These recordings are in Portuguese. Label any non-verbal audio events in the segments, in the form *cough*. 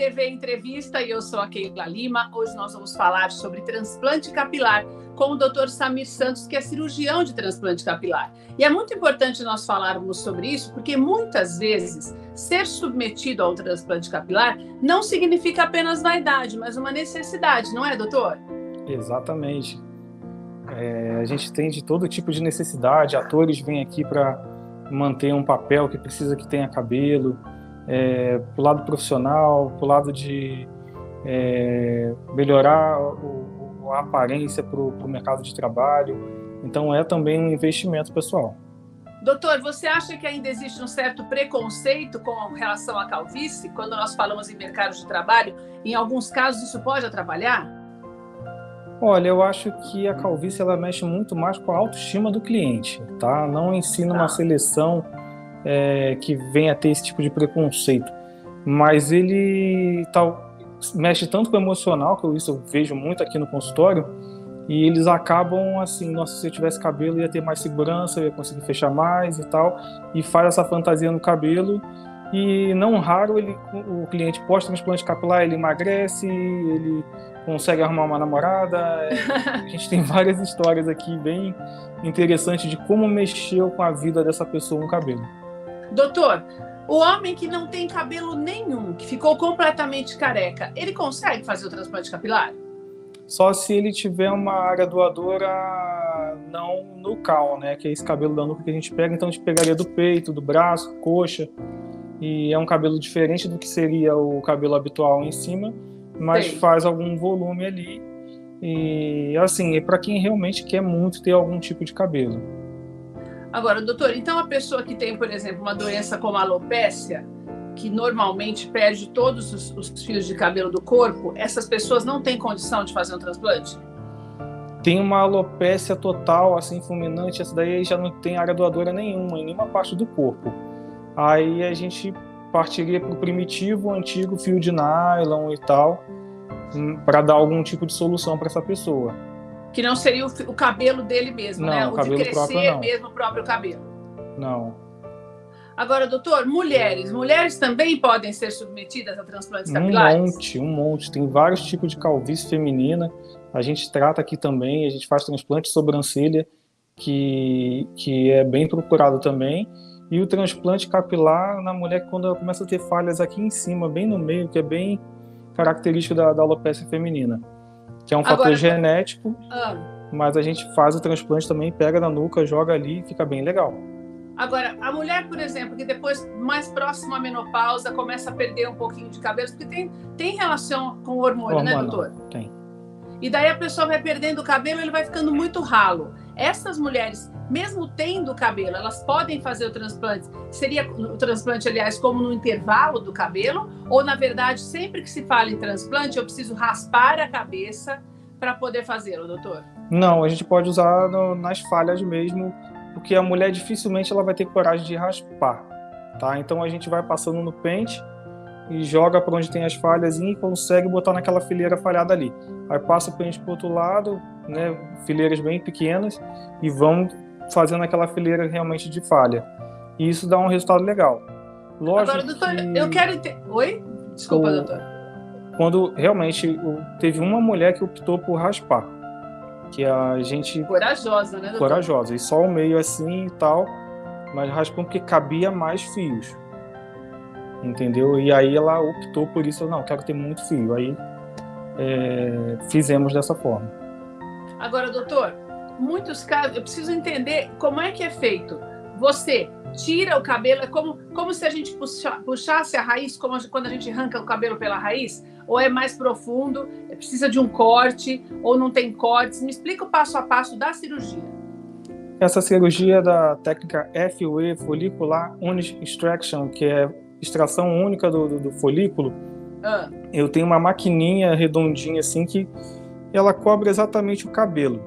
TV Entrevista e eu sou a Keila Lima. Hoje nós vamos falar sobre transplante capilar com o Dr. Samir Santos, que é cirurgião de transplante capilar. E é muito importante nós falarmos sobre isso, porque muitas vezes ser submetido ao transplante capilar não significa apenas vaidade, mas uma necessidade, não é, doutor? Exatamente. É, a gente tem de todo tipo de necessidade. Atores vêm aqui para manter um papel que precisa que tenha cabelo é, para o lado profissional, para o lado de é, melhorar o, a aparência para o mercado de trabalho. Então, é também um investimento pessoal. Doutor, você acha que ainda existe um certo preconceito com relação à calvície? Quando nós falamos em mercado de trabalho, em alguns casos isso pode atrapalhar? Olha, eu acho que a calvície ela mexe muito mais com a autoestima do cliente, tá? Não ensina tá. uma seleção é, que venha a ter esse tipo de preconceito, mas ele tal, mexe tanto com o emocional, que eu, isso eu vejo muito aqui no consultório, e eles acabam assim, nossa, se eu tivesse cabelo ia ter mais segurança, eu ia conseguir fechar mais e tal, e faz essa fantasia no cabelo, e não raro ele, o cliente pós-transplante capilar, ele emagrece, ele consegue arrumar uma namorada. *laughs* a gente tem várias histórias aqui bem interessantes de como mexeu com a vida dessa pessoa um cabelo. Doutor, o homem que não tem cabelo nenhum, que ficou completamente careca, ele consegue fazer o transplante capilar? Só se ele tiver uma área doadora não nucal, né? Que é esse cabelo da nuca que a gente pega. Então a gente pegaria do peito, do braço, coxa. E é um cabelo diferente do que seria o cabelo habitual em cima, mas Sim. faz algum volume ali. E assim, é para quem realmente quer muito ter algum tipo de cabelo. Agora, doutor, então a pessoa que tem, por exemplo, uma doença como a alopécia, que normalmente perde todos os, os, fios de cabelo do corpo, essas pessoas não têm condição de fazer um transplante? Tem uma alopécia total, assim, fulminante, essa daí já não tem área doadora nenhuma, em nenhuma parte do corpo. Aí a gente partiria para o primitivo, antigo fio de nylon e tal, hum, para dar algum tipo de solução para essa pessoa. Que não seria o, o cabelo dele mesmo, não, né? O, o de crescer próprio, mesmo o próprio cabelo. Não. Agora, doutor, mulheres. Mulheres também podem ser submetidas a transplantes capilares? Um monte, um monte. Tem vários tipos de calvície feminina. A gente trata aqui também, a gente faz transplante de sobrancelha, que, que é bem procurado também. E o transplante capilar na mulher quando ela começa a ter falhas aqui em cima, bem no meio, que é bem característico da, da alopecia feminina que é um Agora, fator genético, ah. mas a gente faz o transplante também, pega na nuca, joga ali e fica bem legal. Agora, a mulher, por exemplo, que depois, mais próximo à menopausa, começa a perder um pouquinho de cabelo, porque tem, tem relação com o hormônio, né, doutor? Tem. E daí a pessoa vai perdendo o cabelo, ele vai ficando muito ralo. Essas mulheres, mesmo tendo cabelo, elas podem fazer o transplante. Seria o transplante, aliás, como no intervalo do cabelo? Ou, na verdade, sempre que se fala em transplante, eu preciso raspar a cabeça para poder fazê-lo, doutor? Não, a gente pode usar no, nas falhas mesmo, porque a mulher dificilmente ela vai ter coragem de raspar, tá? Então a gente vai passando no pente e joga para onde tem as falhas e consegue botar naquela fileira falhada ali. Aí passa o pente para o outro lado, né, fileiras bem pequenas, e vão fazendo aquela fileira realmente de falha. E isso dá um resultado legal. Lógico Agora, doutor, que... eu quero entender. Oi? Desculpa, o... doutor. Quando realmente teve uma mulher que optou por raspar. Que a gente. Corajosa, né, doutor? Corajosa. E só o meio assim e tal. Mas raspou porque cabia mais fios entendeu? E aí ela optou por isso, não, quero ter muito fio. Aí é, fizemos dessa forma. Agora, doutor, muitos casos, eu preciso entender como é que é feito. Você tira o cabelo, é como, como se a gente puxa, puxasse a raiz, como quando a gente arranca o cabelo pela raiz, ou é mais profundo, é, precisa de um corte, ou não tem cortes. Me explica o passo a passo da cirurgia. Essa cirurgia da técnica FUE, Follicular Unit Extraction, que é extração única do, do, do folículo, ah. eu tenho uma maquininha redondinha assim que ela cobre exatamente o cabelo.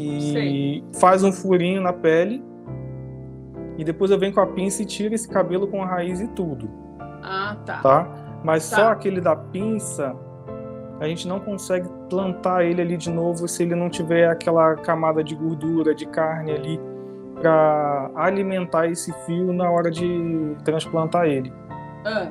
E faz um furinho na pele. E depois eu venho com a pinça e tiro esse cabelo com a raiz e tudo. Ah, tá. Tá? Mas tá. só aquele da pinça, a gente não consegue plantar ele ali de novo se ele não tiver aquela camada de gordura, de carne ali para alimentar esse fio na hora de transplantar ele. Ah.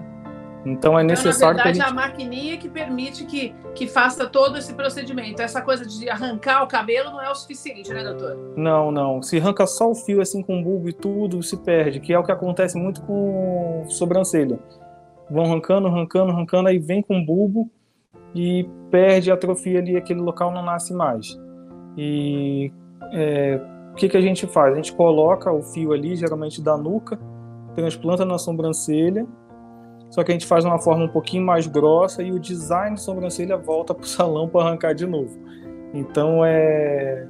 Então é necessário. Então, na verdade, gente... a maquininha que permite que, que faça todo esse procedimento. Essa coisa de arrancar o cabelo não é o suficiente, né, doutor? Não, não. Se arranca só o fio assim com bulbo e tudo, se perde, que é o que acontece muito com sobrancelha. Vão arrancando, arrancando, arrancando, aí vem com bulbo e perde, atrofia ali, aquele local não nasce mais. E é, o que, que a gente faz? A gente coloca o fio ali, geralmente da nuca, transplanta na sobrancelha só que a gente faz de uma forma um pouquinho mais grossa e o design de sobrancelha volta *laughs* para o salão para arrancar de novo. Então é,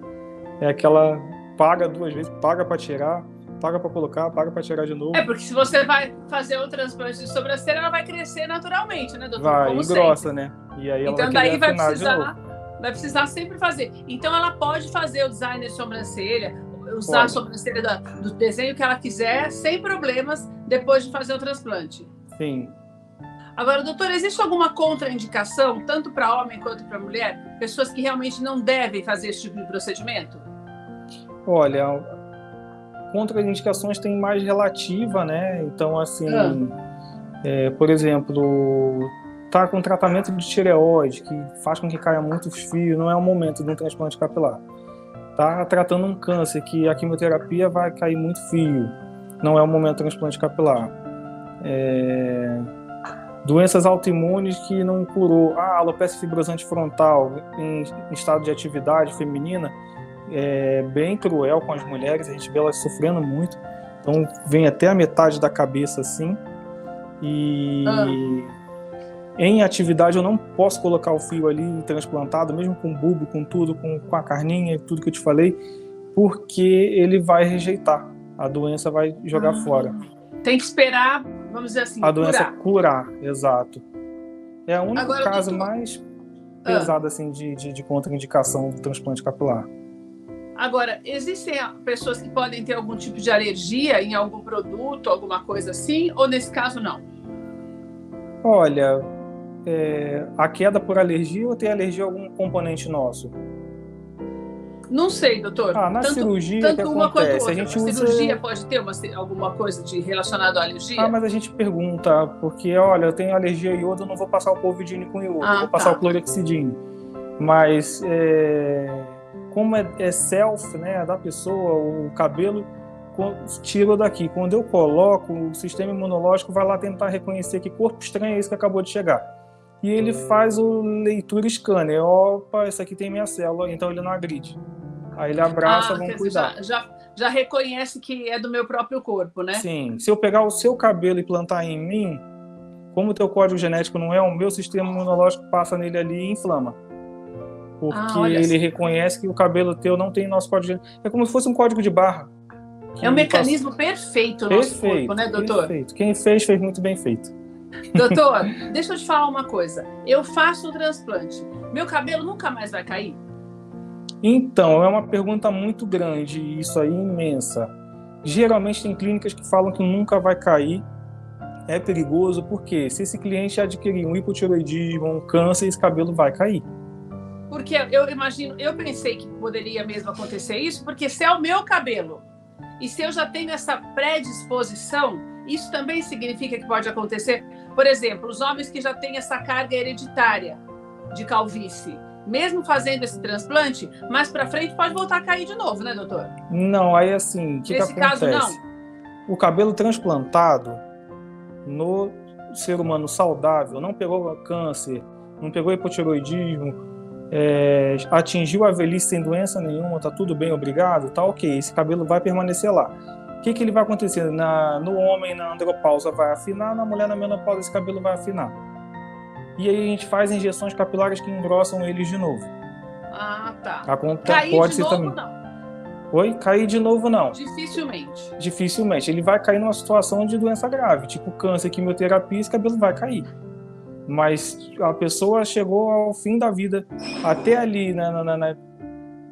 é aquela paga duas vezes, paga para tirar, paga para colocar, paga para tirar de novo. É, porque se você vai fazer o transplante de sobrancelha, ela vai crescer naturalmente, né, doutor? Vai, Como e sempre. grossa, né? E aí ela então vai daí vai precisar, vai precisar sempre fazer. Então ela pode fazer o design de sobrancelha, usar pode. a sobrancelha do desenho que ela quiser, sem problemas, depois de fazer o transplante. Sim. Agora, doutor, existe alguma contraindicação, tanto para homem quanto para mulher? Pessoas que realmente não devem fazer esse tipo de procedimento? Olha, contraindicações tem mais relativa, né? Então, assim, ah. é, por exemplo, tá com tratamento de tireoide, que faz com que caia muito fio, não é o momento de um transplante capilar. Tá tratando um câncer, que a quimioterapia vai cair muito fio, não é o momento do transplante capilar é, doenças autoimunes que não curou. Ah, alopecia fibrosante frontal em, em estado de atividade feminina é bem cruel com as mulheres, a gente vê elas sofrendo muito. Então vem até a metade da cabeça assim. E ah. Em atividade eu não posso colocar o fio ali transplantado, mesmo com bulbo, com tudo, com, com a carninha, tudo que eu te falei, porque ele vai rejeitar. A doença vai jogar ah. fora. Tem que esperar vamos dizer assim, a doença curar, curar exato. É o único Agora, caso doutor... mais pesado ah. assim de, de, de contraindicação do transplante capilar. Agora, existem pessoas que podem ter algum tipo de alergia em algum produto, alguma coisa assim, ou nesse caso não? Olha, é, a queda por alergia ou tem alergia a algum componente nosso? Não sei, doutor. Ah, na tanto, cirurgia tanto que uma acontece, quanto outra. A gente usa... cirurgia pode ter uma, alguma coisa de relacionado à alergia? Ah, mas a gente pergunta, porque olha, eu tenho alergia a iodo, eu não vou passar o polvidine com iodo, ah, vou passar tá. o clorexidine. Mas é, como é, é, self, né, da pessoa, o cabelo tira daqui. Quando eu coloco, o sistema imunológico vai lá tentar reconhecer que corpo estranho é esse que acabou de chegar. E ele faz o leitura scanner. Opa, esse aqui tem minha célula, então ele não agride. Aí ele abraça, ah, vamos cuidar. Já, já, já, reconhece que é do meu próprio corpo, né? Sim. Se eu pegar o seu cabelo e plantar em mim, como o teu código genético não é o meu sistema imunológico passa nele ali e inflama. Porque ah, ele assim. reconhece que o cabelo teu não tem nosso código genético. É como se fosse um código de barra. É um mecanismo passa... perfeito no perfeito, nosso corpo, né, doutor? Perfeito. Quem fez, fez muito bem feito. Doutor, deixa eu te falar uma coisa. Eu faço o transplante. Meu cabelo nunca mais vai cair? Então, é uma pergunta muito grande, isso aí imensa. Geralmente tem clínicas que falam que nunca vai cair. É perigoso porque se esse cliente adquirir um hipotiroidismo, um câncer, esse cabelo vai cair. Porque eu imagino, eu pensei que poderia mesmo acontecer isso, porque se é o meu cabelo e se eu já tenho essa predisposição, isso também significa que pode acontecer. Por exemplo, os homens que já têm essa carga hereditária de calvície, mesmo fazendo esse transplante, mais para frente pode voltar a cair de novo, né, doutor? Não, aí assim, o que, que acontece? Caso, não. O cabelo transplantado no ser humano saudável, não pegou câncer, não pegou hipotiroidismo, é, atingiu a velhice sem doença nenhuma, tá tudo bem, obrigado, tá ok, esse cabelo vai permanecer lá. O que, que ele vai acontecer? Na, no homem, na andropausa vai afinar, na mulher, na menopausa, esse cabelo vai afinar e aí a gente faz injeções capilares que engrossam eles de novo. Ah, tá. Acontece, Cair pode de ser novo, também. não. Oi? Cair de novo, não. Dificilmente. Dificilmente. Ele vai cair numa situação de doença grave, tipo câncer, quimioterapia, esse cabelo vai cair. Mas a pessoa chegou ao fim da vida, até ali, né, na, na, na,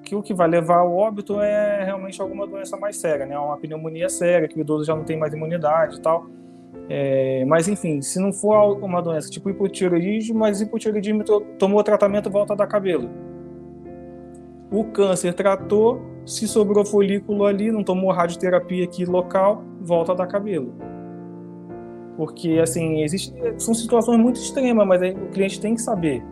que o que vai levar ao óbito é realmente alguma doença mais séria, né? Uma pneumonia séria, que o idoso já não tem mais imunidade e tal. É, mas enfim, se não for uma doença tipo hipotireoidismo, mas hipotireoidismo tomou tratamento, volta a dar cabelo. O câncer tratou, se sobrou folículo ali, não tomou radioterapia aqui local, volta a dar cabelo. Porque, assim, existe, são situações muito extremas, mas o cliente tem que saber.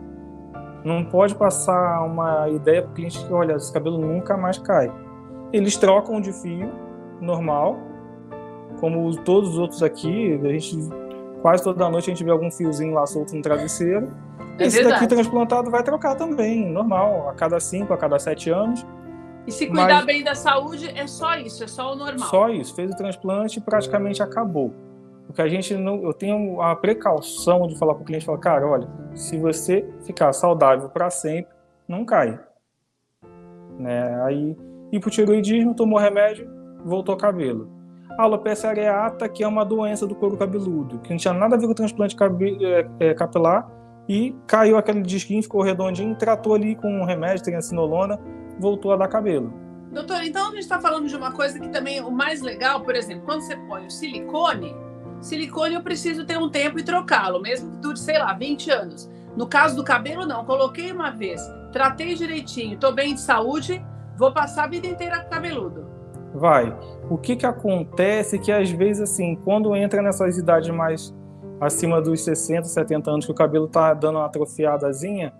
Não pode passar uma ideia para o cliente que, olha, esse cabelo nunca mais cai. Eles trocam de fio, normal, como todos os outros aqui, a gente quase toda noite a gente vê algum fiozinho lá solto no travesseiro. É Esse verdade. daqui transplantado vai trocar também, normal, a cada cinco, a cada sete anos. E se cuidar Mas, bem da saúde, é só isso, é só o normal. Só isso, fez o transplante e praticamente acabou. Porque a gente não, eu tenho a precaução de falar para o cliente, falar, cara, olha, se você ficar saudável para sempre, não cai. Né? Aí, e pro tiroidismo, tomou remédio, voltou cabelo. A alopecia areata, que é uma doença do couro cabeludo, que não tinha nada a ver com o transplante é, é, capilar, e caiu aquele disquinho, ficou redondinho, tratou ali com um remédio, triancinolona, voltou a dar cabelo. Doutor, então a gente está falando de uma coisa que também o mais legal, por exemplo, quando você põe o silicone, silicone eu preciso ter um tempo e trocá-lo, mesmo que dure, sei lá, 20 anos. No caso do cabelo, não. Coloquei uma vez, tratei direitinho, estou bem de saúde, vou passar a vida inteira cabeludo. Vai. O que que acontece que às vezes, assim, quando entra nessas idades mais acima dos 60, 70 anos, que o cabelo tá dando uma atrofiadazinha,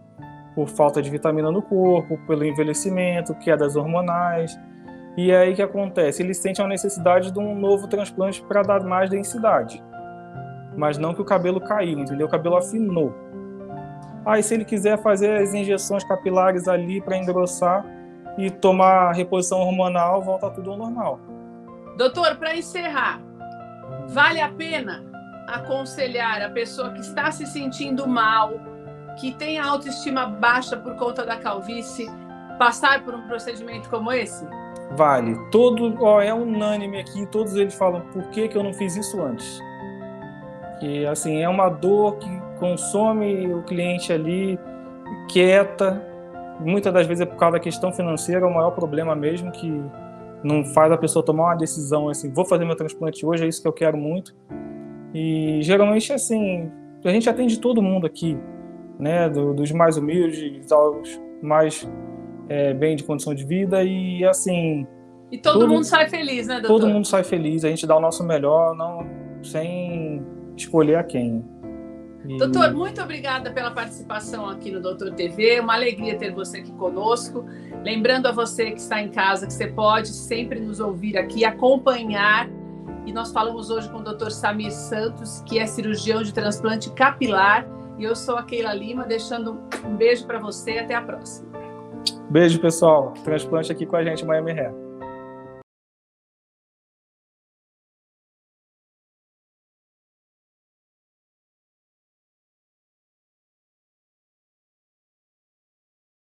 por falta de vitamina no corpo, pelo envelhecimento, quedas hormonais. E aí que acontece? Ele sente a necessidade de um novo transplante para dar mais densidade. Mas não que o cabelo caiu, entendeu? O cabelo afinou. Aí, se ele quiser fazer as injeções capilares ali para engrossar e tomar reposição hormonal, volta tudo ao normal. Doutor, para encerrar, vale a pena aconselhar a pessoa que está se sentindo mal, que tem a autoestima baixa por conta da calvície, passar por um procedimento como esse? Vale. Todo, ó, é unânime aqui, todos eles falam por que, que eu não fiz isso antes. Que assim, é uma dor que consome o cliente ali, quieta. Muitas das vezes é por causa da questão financeira, é o maior problema mesmo, que não faz a pessoa tomar uma decisão assim, vou fazer meu transplante hoje, é isso que eu quero muito. E geralmente assim, a gente atende todo mundo aqui né, do, dos mais humildes aos mais é, bem de condição de vida e assim. E todo tudo, mundo sai feliz, né, doutor? Todo mundo sai feliz, a gente dá o nosso melhor, não sem escolher a quem. E... Doutor, muito obrigada pela participação aqui no Doutor TV. Uma alegria ter você aqui conosco. Lembrando a você que está em casa que você pode sempre nos ouvir aqui, acompanhar. E nós falamos hoje com o doutor Samir Santos, que é cirurgião de transplante capilar e eu sou a Keila Lima, deixando um beijo para você. Até a próxima. Beijo, pessoal. Transplante aqui com a gente, Miami Hair.